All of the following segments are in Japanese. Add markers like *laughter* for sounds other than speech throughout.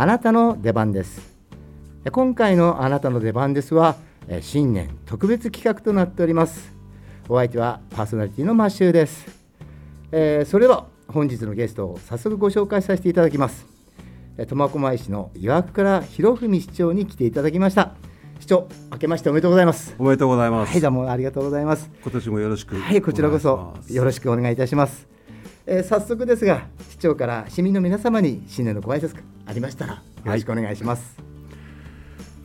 あなたの出番です。今回のあなたの出番ですは新年特別企画となっております。お相手はパーソナリティのマッシューです、えー、それでは本日のゲストを早速ご紹介させていただきます。苫小牧市の岩久から博文市長に来ていただきました。市長明けましておめでとうございます。おめでとうございます。はいどうもありがとうございます。今年もよろしくはいこちらこそよろしくお願いいたします、えー、早速ですが市長から市民の皆様に新年のご挨拶ありましたらよろしくお願いします、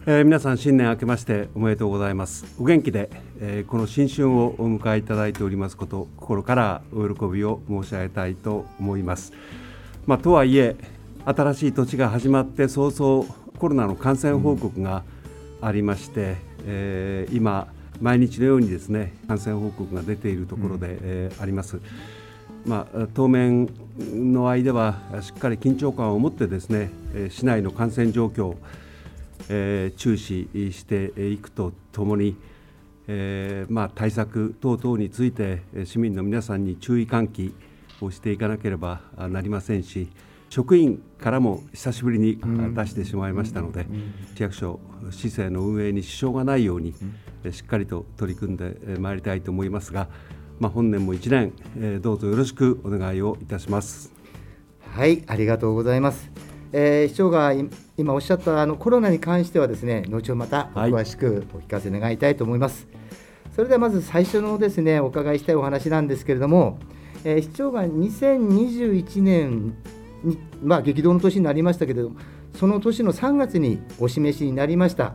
はいえー、皆さん新年明けましておめでとうございます。お元気で、えー、この新春をお迎えいただいておりますこと心からお喜びを申し上げたいと思います。まあ、とはいえ新しい土地が始まって早々コロナの感染報告がありまして、えー、今毎日のようにですね感染報告が出ているところで、うん、えー、あります。まあ、当面の間はしっかり緊張感を持ってですね市内の感染状況えー、注視していくとともに、えーまあ、対策等々について市民の皆さんに注意喚起をしていかなければなりませんし職員からも久しぶりに出してしまいましたので、市役所市政の運営に支障がないように、しっかりと取り組んでまいりたいと思いますが、まあ、本年も1年、えー、どうぞよろしくお願いをいたします。はいありがとうございます。えー、市長が今おっしゃったあのコロナに関してはですね後ほどまた詳しくお聞かせ願いたいと思います、はい、それではまず最初のですねお伺いしたいお話なんですけれども、えー、市長が2021年にまあ激動の年になりましたけれどもその年の3月にお示しになりました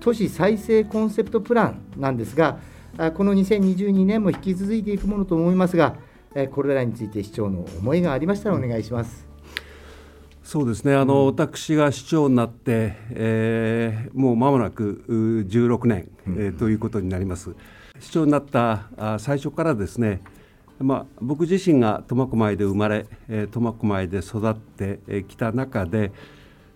都市再生コンセプトプランなんですがこの2022年も引き続いていくものと思いますがこれらについて市長の思いがありましたらお願いします。そうですねあの、うん、私が市長になって、えー、もう間もなく16年、えー、ということになります。市長になったあ最初からですね、まあ、僕自身が苫小牧で生まれ苫小牧で育ってきた中で、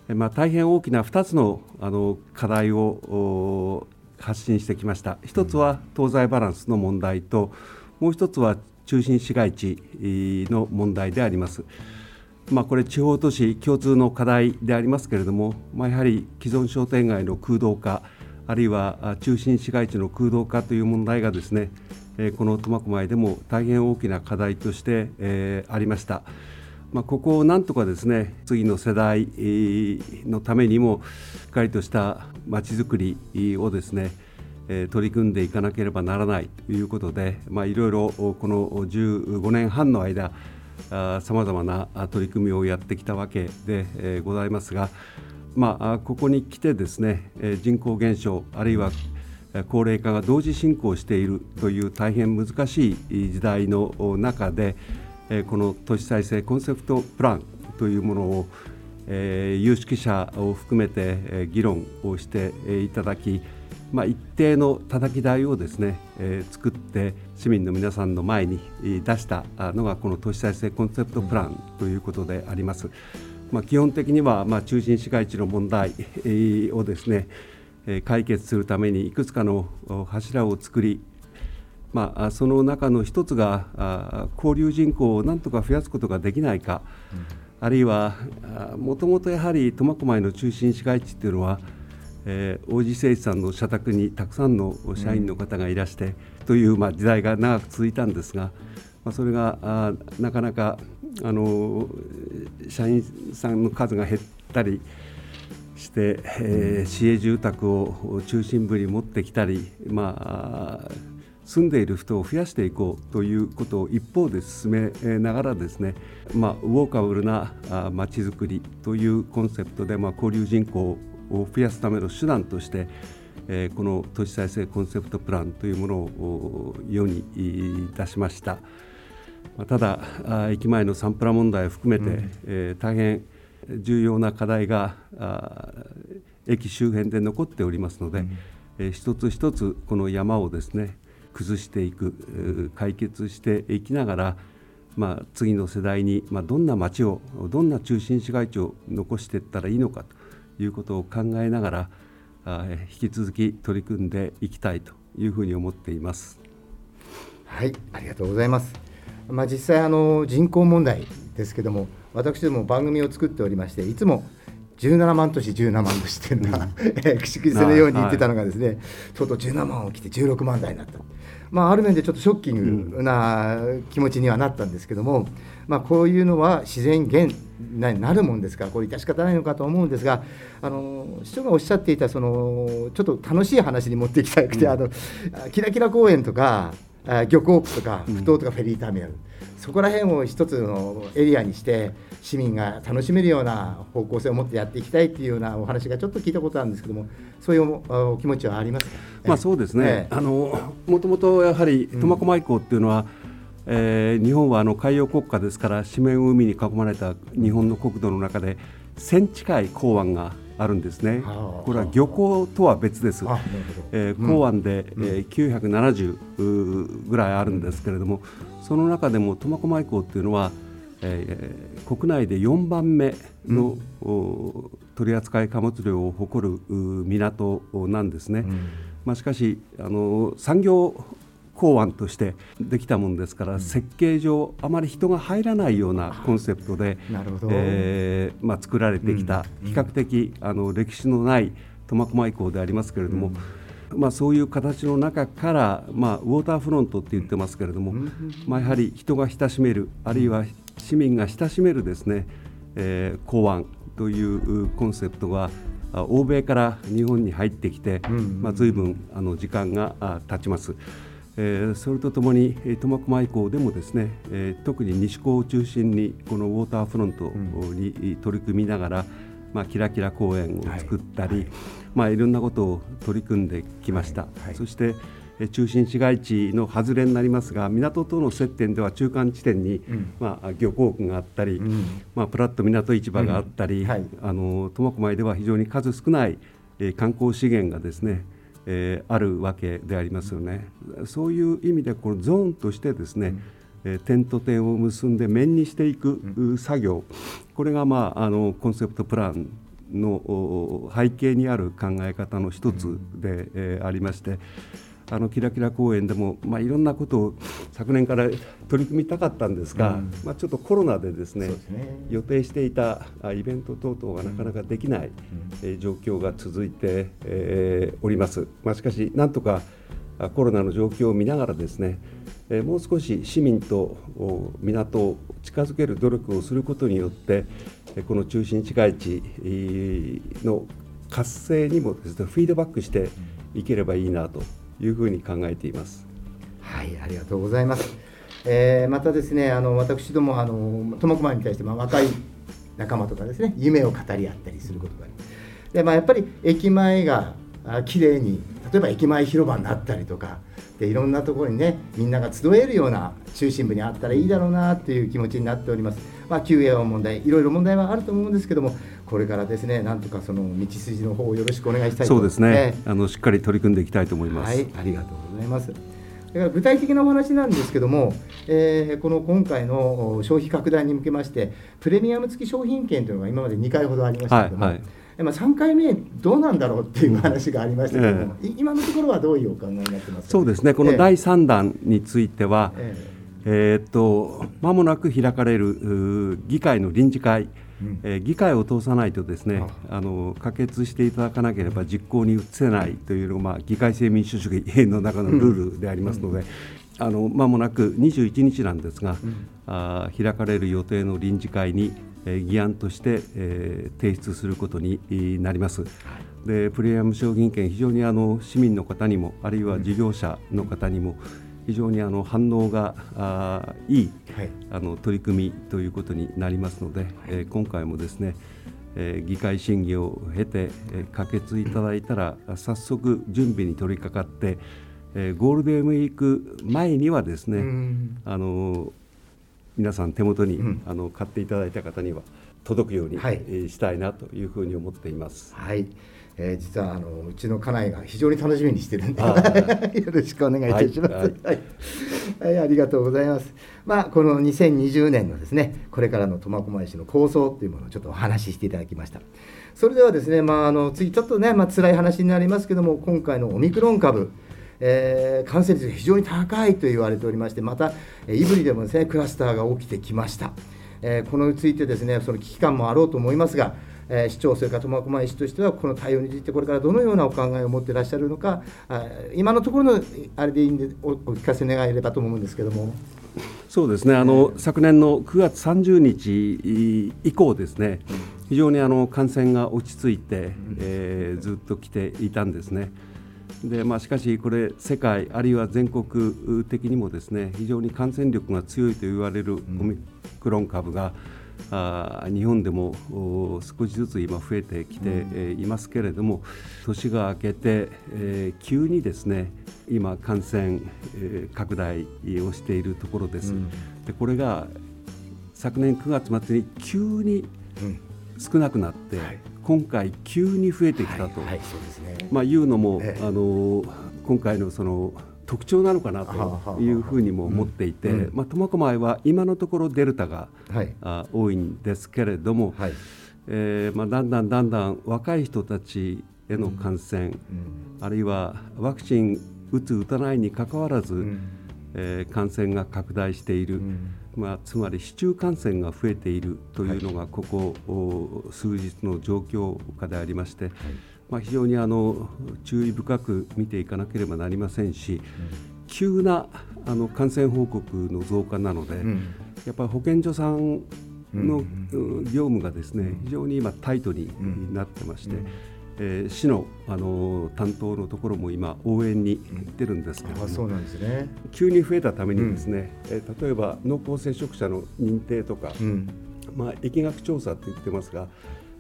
まあ、大変大きな2つのあの課題を発信してきました一つは東西バランスの問題ともう一つは中心市街地の問題であります。まあ、これ地方都市共通の課題でありますけれども、まあ、やはり既存商店街の空洞化あるいは中心市街地の空洞化という問題がですねこの苫小牧でも大変大きな課題として、え、ありました。まあ、ここをなんとかですね次の世代のためにもしっかりとしたまちづくりをですね取り組んでいかなければならないということで、まあ、いろいろこの15年半の間さまざまな取り組みをやってきたわけで、ございますが、まあ、ここに来てですね人口減少あるいは高齢化が同時進行しているという大変難しい時代の中でこの都市再生コンセプトプランというものを有識者を含めて議論をしていただきまあ、一定の叩き台をですね、え、作って市民の皆さんの前に出したのがこの都市再生コンセプトプランということであります。まあ、基本的にはまあ中心市街地の問題をですね解決するためにいくつかの柱を作り、まあ、その中の一つが交流人口をなんとか増やすことができないか、あるいはもともとやはり苫小牧の中心市街地っていうのはえー、王子製さんの社宅にたくさんの社員の方がいらして、うん、という、まあ、時代が長く続いたんですが、まあ、それがあなかなかあの社員さんの数が減ったりして、えー、市営住宅を中心部に持ってきたり、まあ、住んでいる人を増やしていこうということを一方で進めながらですね、まあ、ウォーカブルなまちづくりというコンセプトで、まあ、交流人口を増やすための手段として、えー、この都市再生コンセプトプランというものを世に出しました。ただ駅前のサンプラ問題を含めて、うん、えー、大変重要な課題が駅周辺で残っておりますので、うん、えー、一つ一つこの山をですね崩していく解決していきながら、まあ、次の世代に、まあ、どんな街をどんな中心市街地を残していったらいいのかということを考えながら引き続き取り組んでいきたいというふうに思っています。はいありがとうございます。まあ、実際あの人口問題ですけども私ども番組を作っておりましていつも17万都市17万都市っていうのは、うん、口癖のように言ってたのがですね、はい、とうとう17万を切って16万台になった。まあ、ある面でちょっとショッキングな気持ちにはなったんですけども、まあ、こういうのは自然現ななるもんですからこれ致し方ないのかと思うんですがあの市長がおっしゃっていたそのちょっと楽しい話に持っていきたくて、うん、あのキラキラ公園とか漁港区とか埠頭とかフェリーターミナル、うん、そこら辺を一つのエリアにして市民が楽しめるような方向性を持ってやっていきたいっていうようなお話がちょっと聞いたことあるんですけどもそういうお気持ちはありますか、まあ、そうですね、えー、あのもともとやはり苫小牧港っていうのは、うん、えー、日本はあの海洋国家ですから四面海に囲まれた日本の国土の中で1000近い港湾があるんですね、これは漁港とは別です、えー、港湾で、うん、えー、970ぐらいあるんですけれども、その中でも苫小牧港っていうのは、えー、国内で4番目の、うん、取扱貨物量を誇る港なんですね。うん、まあ、しかしあの産業港湾としてできたものですから、うん、設計上あまり人が入らないようなコンセプトで、えーまあ、作られてきた、比較的あの歴史のない苫小牧港でありますけれども、まあ、そういう形の中から、まあ、ウォーターフロントって言ってますけれども、まあ、やはり人が親しめるあるいは市民が親しめるですね、えー、港湾というコンセプトが欧米から日本に入ってきて、まあ、随分あの時間が経ちます。えー、それとともに苫小牧港でもですね、えー、特に西港を中心にこのウォーターフロントに取り組みながら、まあ、キラキラ公園を作ったり、はい。はいまあ、いろんなことを取り組んできました。はい。はい、そして中心市街地の外れになりますが港との接点では中間地点に、うん、まあ、漁港区があったり、うん、まあ、プラット港市場があったり、苫小牧では非常に数少ない、えー、観光資源がですね、えー、あるわけでありますよね。そういう意味でこのゾーンとしてですね、え点と点を結んで面にしていく作業、これが、まあ、あのコンセプトプランの背景にある考え方の一つで、えありまして。あのキラキラ公園でも、まあ、いろんなことを昨年から取り組みたかったんですが、うん、まあ、ちょっとコロナでですね、ね、予定していたイベント等々がなかなかできない、うん、え状況が続いて、えー、おります。まあ、しかしなんとかコロナの状況を見ながらですね、えー、もう少し市民と港を近づける努力をすることによってこの中心市街地の活性にもですねフィードバックしていければいいなというふうに考えています。はい、ありがとうございます。えー、またですね、あの私どもあの苫小牧に対してまあ若い仲間とかですね、夢を語り合ったりすることがあります。で、まあやっぱり駅前が綺麗に例えば駅前広場になったりとか。でいろんなところにねみんなが集えるような中心部にあったらいいだろうなっていう気持ちになっております。まあ、休園問題いろいろ問題はあると思うんですけどもこれからですねなんとかその道筋の方をよろしくお願いしたいそうですね、あのしっかり取り組んでいきたいと思います。はい、ありがとうございます。だから具体的なお話なんですけども、えー、この今回の消費拡大に向けましてプレミアム付き商品券というのが今まで2回ほどありましたけども、はいはい。まあ、3回目どうなんだろうっていう話がありましたけども、えー、今のところはどういうお考えになってますか、そうですね。この第3弾については、えー、えー、っと間もなく開かれる議会の臨時会えー、議会を通さないとですねあ。の可決していただかなければ実行に移せないというのが、まあ、議会制民主主義の中のルールでありますので、あの間もなく21日なんですが、あ開かれる予定の臨時会に、えー、議案として、えー、提出することになります。でプレミアム商品券非常にあの市民の方にもあるいは事業者の方にも、うん非常にあの反応があいい、はい、あの取り組みということになりますので、はい、えー、今回もですね、えー、議会審議を経て、えー、可決いただいたら早速準備に取り掛かって、えー、ゴールデンウィーク前にはですね、あの皆さん手元に、うん、あの買っていただいた方には届くように、はい、えー、したいなというふうに思っています。はいえー、実はあのうちの家内が非常に楽しみにしてるんで *laughs* よろしくお願いいたします。はい、はいはい、ありがとうございます。まあこの2020年のですねこれからの苫小牧市の構想というものをちょっとお話ししていただきました。それではですねまああの次ちょっとねまあ辛い話になりますけども今回のオミクロン株えー、感染率が非常に高いと言われておりましてまた胆振でもですねクラスターが起きてきました、えー、このについてですねその危機感もあろうと思いますがえー、市長、それから苫小牧市としては、この対応について、これからどのようなお考えを持っていらっしゃるのか、あ今のところのあれでいいんでお、お聞かせ願えればと思うんですけども。そうですねあの、えー、昨年の9月30日以降ですね、非常にあの感染が落ち着いて、えー、ずっと来ていたんですね。でまあ、しかし、これ、世界、あるいは全国的にもですね非常に感染力が強いと言われるオミクロン株が、あ日本でも少しずつ今増えてきていますけれども、年が明けて、えー、急にですね今、感染、えー、拡大をしているところです。でこれが昨年9月末に急に少なくなって、はい、今回、急に増えてきたと、まあ、いうのも、ええ、あの今回のその特徴なのかなというふうにも思っていて、まあ、苫小牧は今のところデルタが、はい、あ多いんですけれども、はい、えー、まあ、だんだんだんだん若い人たちへの感染、うん、あるいはワクチン打つ打たないにかかわらず、うん、えー、感染が拡大している、うん、まあ、つまり市中感染が増えているというのがここ、はい、数日の状況下でありまして、はいまあ、非常にあの注意深く見ていかなければなりませんし、急なあの感染報告の増加なので、やっぱり保健所さんの業務がですね非常に今、タイトになってまして。えー、市の、あの担当のところも今、応援に行ってるんですけどね、急に増えたためにですね、うん、えー、例えば濃厚接触者の認定とか、うん、まあ、疫学調査って言ってますが、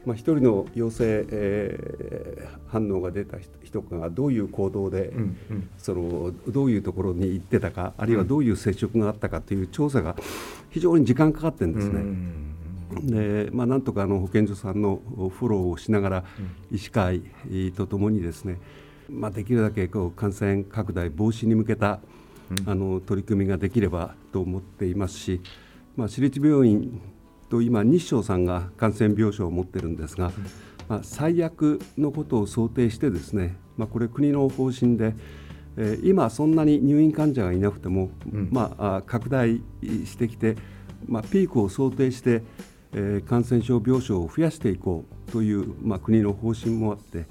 まあ、1人の陽性、えー、反応が出た人がどういう行動で、うんうん、そのどういうところに行ってたかあるいはどういう接触があったかという調査が非常に時間かかってるんですね。でまあ、なんとかあの保健所さんのフォローをしながら、医師会とともにですね、まあ、できるだけこう感染拡大防止に向けた、あの取り組みができればと思っていますし、まあ、私立病院と今日照さんが感染病床を持ってるんですが、まあ、最悪のことを想定してですね、まあ、これ国の方針で、えー、今そんなに入院患者がいなくても、うん、まあ、拡大してきて、まあ、ピークを想定して、えー、感染症病床を増やしていこうという、まあ、国の方針もあって、うん。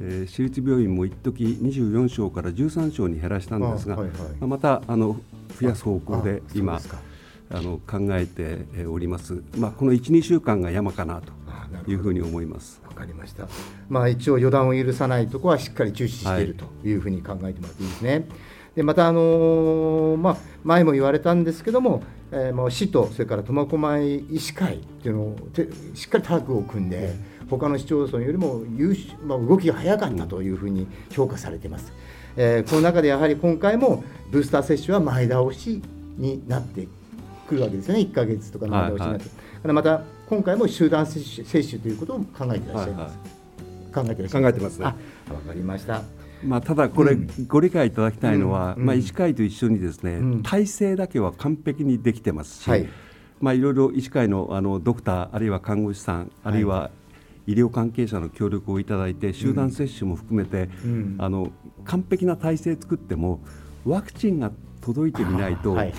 えー、私立病院も一時24床から13床に減らしたんですが、はいはい、またあの増やす方向で今。あの考えております。まあ、この1、2週間が山かなというふうに思います。わかりました。まあ、一応予断を許さないところはしっかり注視しているというふうに考えてもらっていいですね。でまた、あのー、まあ、前も言われたんですけども、えー、もう市とそれから苫小牧医師会っていうのをしっかりタッグを組んで、他の市町村よりも優秀、まあ、動きが早かったというふうに評価されています。えー、この中でやはり今回もブースター接種は前倒しになってくるわけですよね、1か月とかの前倒しになって、はいはい、また今回も集団接種接種ということを考えていらっしゃいます。はいはい、考えてらっしゃいます。考えてますね。わかりました。まあ、ただこれ、ご理解いただきたいのは、まあ、医師会と一緒にですね、体制だけは完璧にできてますし、はい。まあ、いろいろ医師会のあのドクター、あるいは看護師さん、あるいは医療関係者の協力をいただいて、集団接種も含めて、あの完璧な体制作っても、ワクチンが届いてみないと、はい、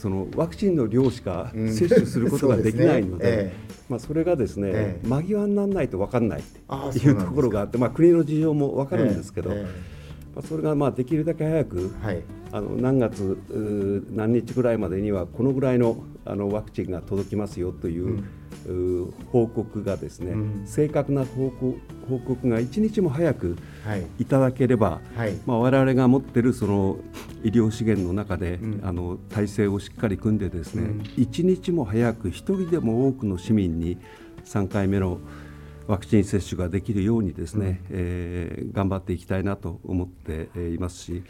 そのワクチンの量しか接種することができないので、まあ、それがですね、え間際にならないと分かんないというところがあって、まあ、国の事情も分かるんですけど、まあ、それがまあできるだけ早く、はい、あの何月何日ぐらいまでにはこのぐらいのあのワクチンが届きますよという、うん報告がですね、うん、正確な報告報告が一日も早くい。ただければ、はい、まあ、我々が持っているその医療資源の中で、うん、あの体制をしっかり組んでですね、うん、一日も早く一人でも多くの市民に3回目のワクチン接種ができるようにですね、うん、えー、頑張っていきたいなと思っていますし。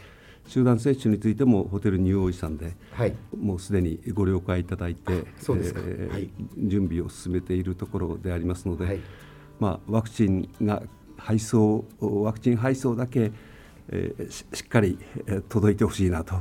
集団接種についてもホテルニューオーイさんで、はい、もうすでにご了解いただいて、そうですえーはい、準備を進めているところでありますので、はい、まあ、ワクチンが配送ワクチン配送だけえー、ししっかり、えー、届いてほしいなと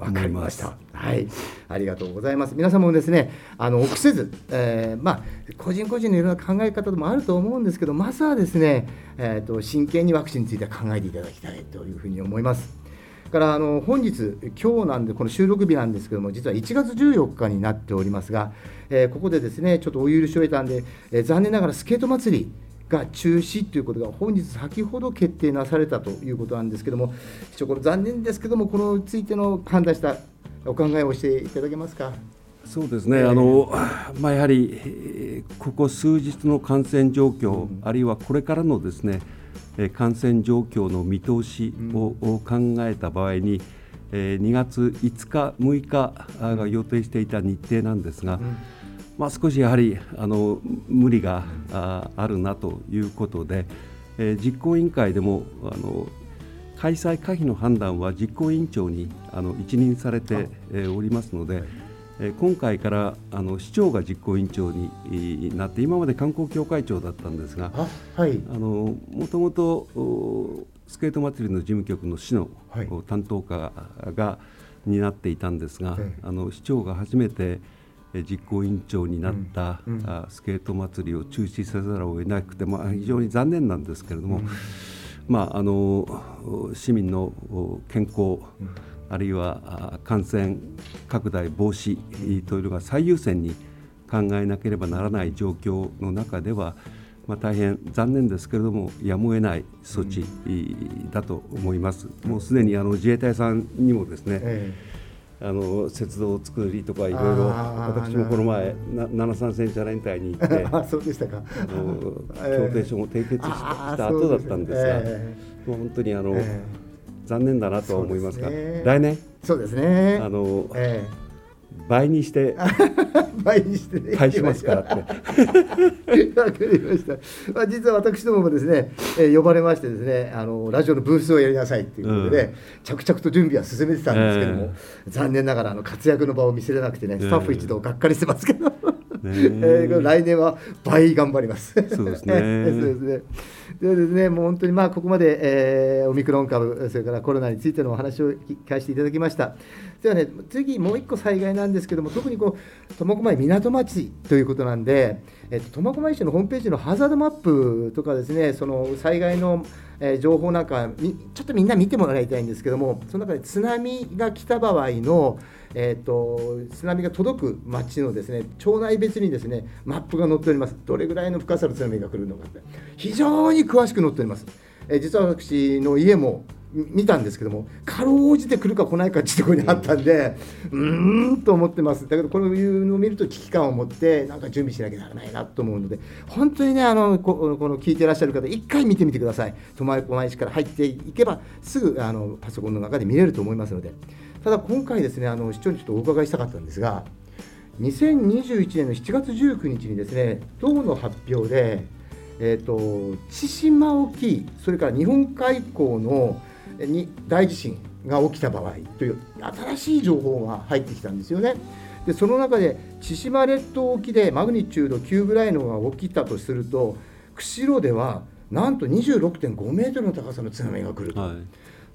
思います。はい、ありがとうございます。皆様もですね、あの臆せず、えー、まあ個人個人のいろんな考え方もあると思うんですけど、まずはですね、えっ、ー、と真剣にワクチンについて考えていただきたいというふうに思います。からあの本日、今日なんで、この収録日なんですけども、実は1月14日になっておりますが、えー、ここでですねちょっとお許しを得たんで、えー、残念ながらスケート祭り、が中止ということが本日先ほど決定なされたということなんですけども、一応これ残念ですけども、このについての判断したお考えをしていただけますか？そうですね、あのまあ、やはりここ数日の感染状況、うん、あるいはこれからのですね感染状況の見通しを考えた場合に、2月5日、6日が予定していた日程なんですが、まあ、少しやはりあの無理があるなということで、実行委員会でもあの開催可否の判断は実行委員長にあの一任されておりますので、今回からあの市長が実行委員長になって今まで観光協会長だったんですがもともとスケート祭りの事務局の市の担当課が担っていたんですが、あの市長が初めて実行委員長になった、うんうん、スケート祭りを中止せざるを得なくて、まあ、非常に残念なんですけれども、うん、まあ、あの市民の健康、あるいは感染拡大防止というのが最優先に考えなければならない状況の中では、まあ、大変残念ですけれどもやむを得ない措置だと思います。もうすでにあの自衛隊さんにもですね、えあの雪道作りとかいろいろ私もこの前七三センチャ連隊に行ってあ *laughs* そうでしたか。あの *laughs* 協定書も締結した後だったんですが、もう本当にあの、残念だなとは思いますが来年？そうですね。あの、倍にして *laughs* 倍にしてね返しますからって。わかりました、まあ、実は私どももですね、えー、呼ばれましてですねあのラジオのブースをやりなさいっていうことで、うん、着々と準備は進めてたんですけども、えー、残念ながらあの活躍の場を見せれなくてねスタッフ一同がっかりしてますけど、え。ー、*laughs* 来年は倍頑張ります。そうですね。*laughs* そうですね。でですね、もう本当にまあここまで、えー、オミクロン株、それからコロナについてのお話を聞かせていただきました。ではね、次もう一個災害なんですけども、特にこう苫小牧港町ということなんで、えっと苫小牧市のホームページのハザードマップとかですね、その災害のえ情報なんかちょっとみんな見てもらいたいんですけどもその中で津波が来た場合のえーと、津波が届く町のですね町内別にですねマップが載っております、どれぐらいの深さの津波が来るのかって、非常に詳しく載っております。え、実は私の家も見たんですけども、かろうじて来るか来ないかっていうところにあったんで、うーんと思ってます、だけど、こういうのを見ると危機感を持って、なんか準備しなきゃならないなと思うので、本当にね、あのここの聞いてらっしゃる方、一回見てみてください、苫小牧市から入っていけば、すぐあのパソコンの中で見れると思いますので。ただ今回ですねあの市長にちょっとお伺いしたかったんですが2021年の7月19日にですね党の発表で、えーと、千島沖それから日本海溝のに大地震が起きた場合という新しい情報が入ってきたんですよね。でその中で千島列島沖でマグニチュード9ぐらいのが起きたとすると釧路ではなんと26.5メートルの高さの津波が来ると。はい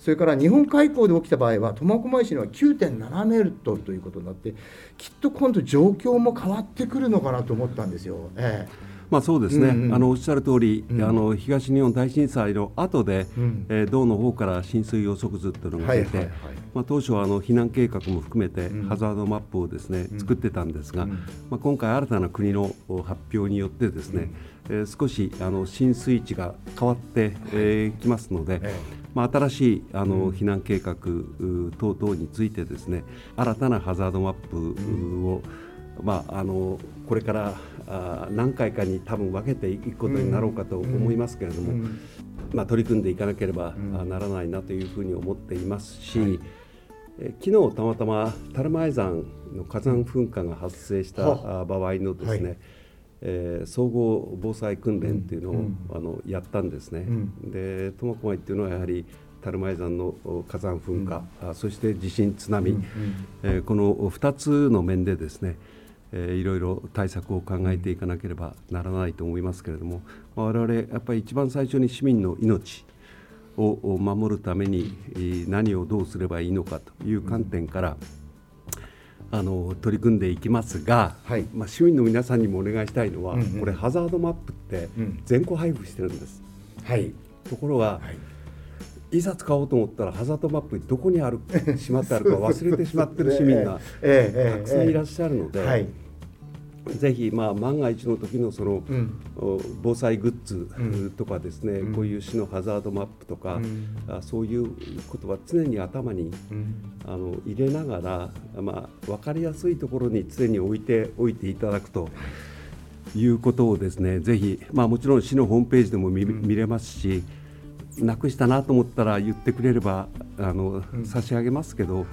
それから日本海溝で起きた場合は苫小牧市には9.7メートルということになってきっと今度状況も変わってくるのかなと思ったんですよ。ええまあ、そうですね、うんうん、あのおっしゃる通り、うん、あの東日本大震災の後で、うん、えー、道の方から浸水予測図というのが出て、はいはいはい、まあ、当初はあの避難計画も含めて、ハザードマップをですね、うん、作ってたんですが、まあ、今回、新たな国の発表によってですね、えー、少しあの浸水地が変わってき、えー、ますので、ええ。まあ、新しいあの避難計画等々についてですね新たなハザードマップを、まあ、あのこれからあ何回かに多分分けていくことになろうかと思いますけれども、まあ、取り組んでいかなければならないなというふうに思っていますし、はい、え昨日たまたま樽前山の火山噴火が発生した場合のですね、はい。えー、総合防災訓練っていうのを、うん、あのやったんですね。うん、で苫小牧っていうのはやはり樽前山の火山噴火、うん、そして地震津波、うん、えー、この2つの面でですね、えー、いろいろ対策を考えていかなければならないと思いますけれども我々やっぱり一番最初に市民の命を守るために何をどうすればいいのかという観点から、あの取り組んでいきますが、はい、まあ、市民の皆さんにもお願いしたいのは、うんうん、これハザードマップって全個配布してるんです。はい、ところが、はい、いざ使おうと思ったらハザードマップどこにあるしまってあるか *laughs* 忘れてしまってる市民がたくさんいらっしゃるので、はい、ぜひ、まあ、万が一の時のその、うん、防災グッズとかですね、うん、こういう市のハザードマップとか、うん、あそういうことは常に頭に、あの入れながら、まあ、分かりやすいところに常に置いておいていただくと。いうことをですねぜひ、まあ、もちろん市のホームページでも見,、見れますしなくしたなと思ったら言ってくれればあの、差し上げますけど、はい。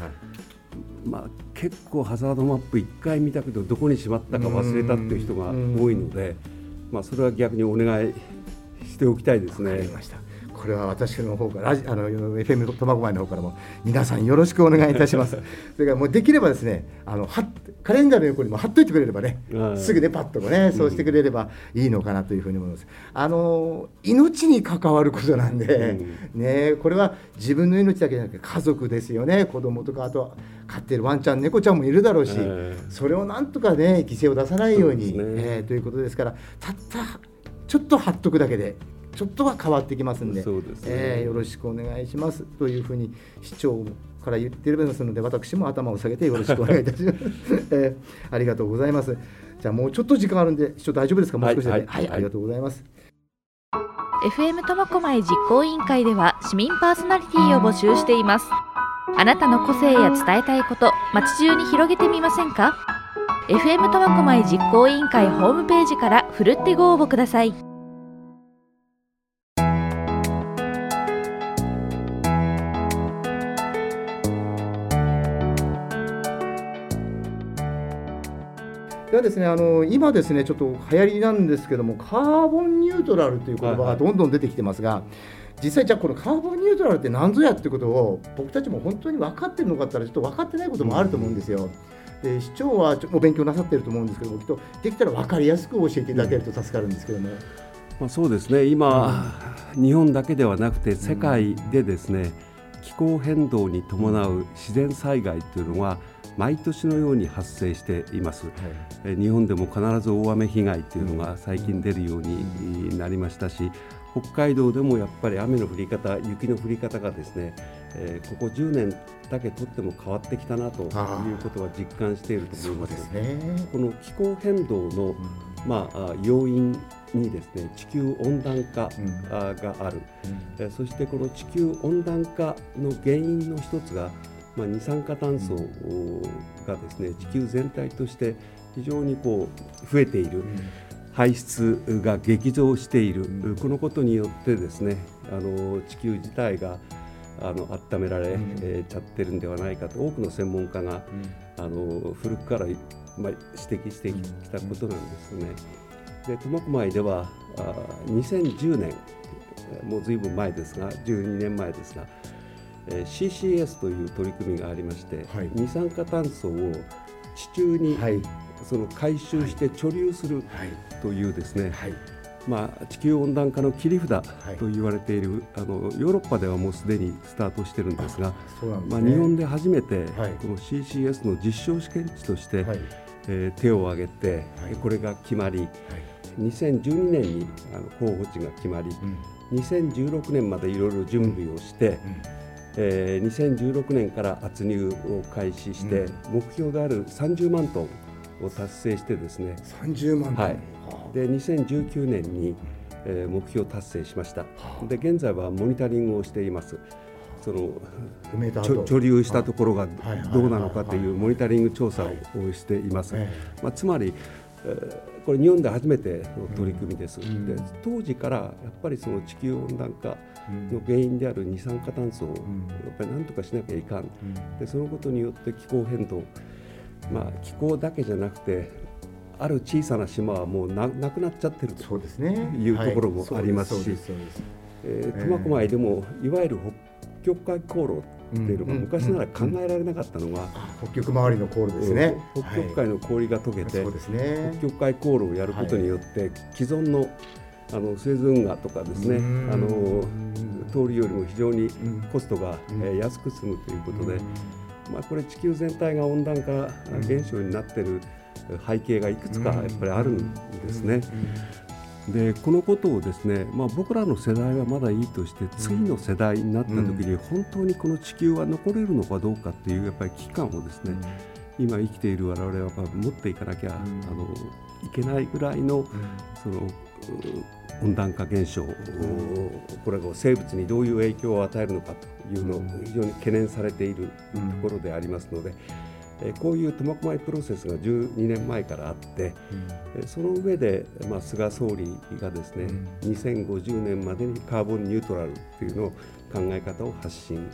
まあ、結構ハザードマップ1回見たけどどこにしまったか忘れたっていう人が多いので、まあ、それは逆にお願いしておきたいですね。これは私の方からあの FM 苫小牧の方からも皆さんよろしくお願いいたします。*laughs* それからもうできればですねあのはカレンダーの横にも貼っといてくれればね、すぐねパッとねそうしてくれればいいのかなというふうに思います。あの命に関わることなんで、うん、ねこれは自分の命だけじゃなくて家族ですよね子供とかあと飼ってるワンちゃん猫ちゃんもいるだろうし、それをなんとかね犠牲を出さないようにう、ね、えー、ということですからたったちょっと貼っとくだけでちょっとは変わってきますんで。そうですね、えー、よろしくお願いしますというふうに市長から言っていますので私も頭を下げてよろしくお願いいたします、*laughs* えー、ありがとうございます。じゃあもうちょっと時間あるんで市長大丈夫ですか？もう少しで、はい、はいはい、ありがとうございます。FM 苫小牧実行委員会では市民パーソナリティを募集しています。あなたの個性や伝えたいこと街中に広げてみませんか？FM 苫小牧実行委員会ホームページからふるってご応募くださいはですねあの今ですねちょっと流行りなんですけどもカーボンニュートラルという言葉がどんどん出てきてますが、はいはい、実際じゃあこのカーボンニュートラルって何ぞやってことを僕たちも本当に分かってるのかったらちょっと分かってないこともあると思うんですよ。で市長はお勉強なさってると思うんですけどもきっとできたら分かりやすく教えていただけると助かるんですけども。まあ、そうですね今、うん、日本だけではなくて世界でですね、うん、気候変動に伴う自然災害というのは毎年のように発生しています、はい、日本でも必ず大雨被害というのが最近出るようになりましたし北海道でもやっぱり雨の降り方雪の降り方がですね、えー、ここ10年だけとっても変わってきたなということは実感していると思います。ね、この気候変動の、まあ、要因にですね地球温暖化がある、うん。うん、そしてこの地球温暖化の原因の一つがまあ、二酸化炭素がですね地球全体として非常にこう増えている。排出が激増している、このことによってですねあの地球自体があの温められ、えちゃってるんではないかと多くの専門家が、あの古くから、まあ、指摘してきたことなんですね。で苫小牧ではあ2010年もうずいぶん前ですが12年前ですがえ CCS という取り組みがありまして、はい、二酸化炭素を地中に、はい、その回収して貯留するというですね、はい、まあ、地球温暖化の切り札と言われている、あのヨーロッパではもうすでにスタートしてるんですが、ね、まあ、日本で初めてこの CCS の実証試験地として、えー、手を挙げて、これが決まり、2012年にあの候補地が決まり、うん、2016年までいろいろ準備をして、うんえー、2016年から圧入を開始して、うん、目標である30万トンを達成してですね。30万トン、はい、で2019年に、えー、目標達成しました。で現在はモニタリングをしています。その貯留したところがどうなのかというモニタリング調査をしています、まあ、つまりこれ日本で初めての取り組みです、うん、で当時からやっぱりその地球温暖化の原因である二酸化炭素をやっぱり何とかしなきゃいかん、でそのことによって気候変動、まあ、気候だけじゃなくてある小さな島はもうななくなっちゃってるというところもありますし。苫小牧でもいわゆる北極海航路っていうのが昔なら考えられなかったのが、北極周りの航路ですね、北極海の氷が溶けて、北極海航路をやることによって、既存のあのスエズ運河とかですねあの通りよりも非常にコストが、え安く済むということで、まあ、これ地球全体が温暖化現象になっている背景がいくつかやっぱりあるんですね。でこのことをですね、まあ、僕らの世代はまだいいとして次の世代になった時に本当にこの地球は残れるのかどうかっていうやっぱり危機感をですね、今生きている我々は持っていかなきゃ、あのいけないぐらいの、その温暖化現象、これが生物にどういう影響を与えるのかというのを非常に懸念されているところでありますので、えこういう苫小牧プロセスが12年前からあって、うん、その上で、まあ、菅総理がですね、うん、2050年までにカーボンニュートラルというのを考え方を発信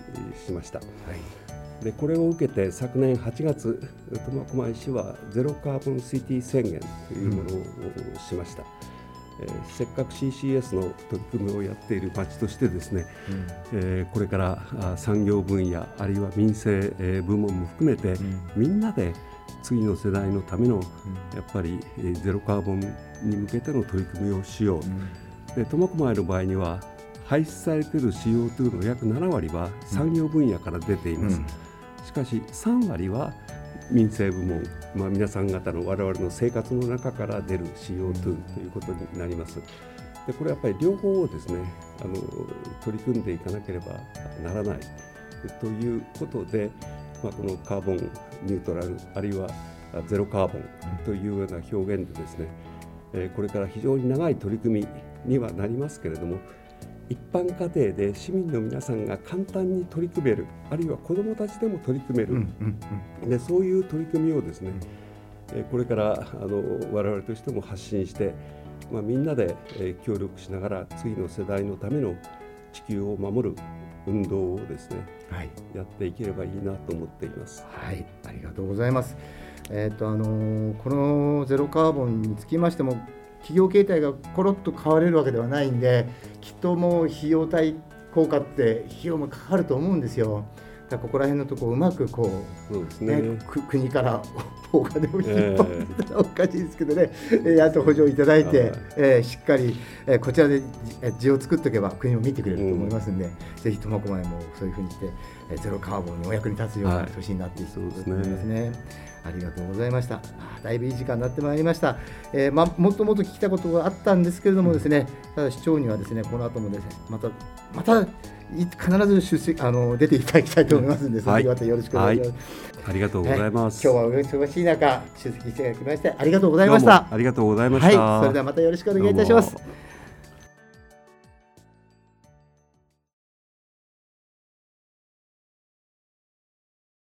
しました。はい。でこれを受けて昨年8月苫小牧市はゼロカーボンシティ宣言というものをしました、えー、せっかく CCS の取り組みをやっている町としてですね、うん、えー、これから産業分野あるいは民生部門も含めて、うん、みんなで次の世代のための、やっぱりゼロカーボンに向けての取り組みをしよう、うん、で苫小牧の場合には排出されている CO2 の約7割は産業分野から出ています。しかし3割は民生部門、まあ、皆さん方の我々の生活の中から出る CO2 ということになります。でこれやっぱり両方をですねあの取り組んでいかなければならないということで、まあ、このカーボンニュートラルあるいはゼロカーボンというような表現でですね、これから非常に長い取り組みにはなりますけれども一般家庭で市民の皆さんが簡単に取り組めるあるいは子どもたちでも取り組める、うんうんうん、でそういう取り組みをですね、うん、これからあの我々としても発信して、まあ、みんなで協力しながら次の世代のための地球を守る運動をですね、はい、やっていければいいなと思っています。はい。ありがとうございます。えーとあのー、このゼロカーボンにつきましても企業形態がコロッと変われるわけではないんできっともう費用対効果って費用もかかると思うんですよ。だここら辺のところうまくこうね、ね、国からお金を引っ張ってたらおかしいですけどね、えー、あと補助いただいて、えー、しっかり、えー、こちらで字を作っておけば国も見てくれると思いますんで、うん、ぜひ苫小牧もそういうふうにして、えー、ゼロカーボンにお役に立つような年になっていくと思いますね。ありがとうございました。だいぶいい時間になってまいりました。えー、まもっともっと聞きたことがあったんですけれどもですね、ただ市長にはですね、この後もですね、またまた必ず出席あの出ていただきたいと思いますので、その時またよろしくお願いします、はい。ありがとうございます。今日はお忙しい中出席していただきましてありがとうございました。ありがとうございました。はい、それではまたよろしくお願いいたします。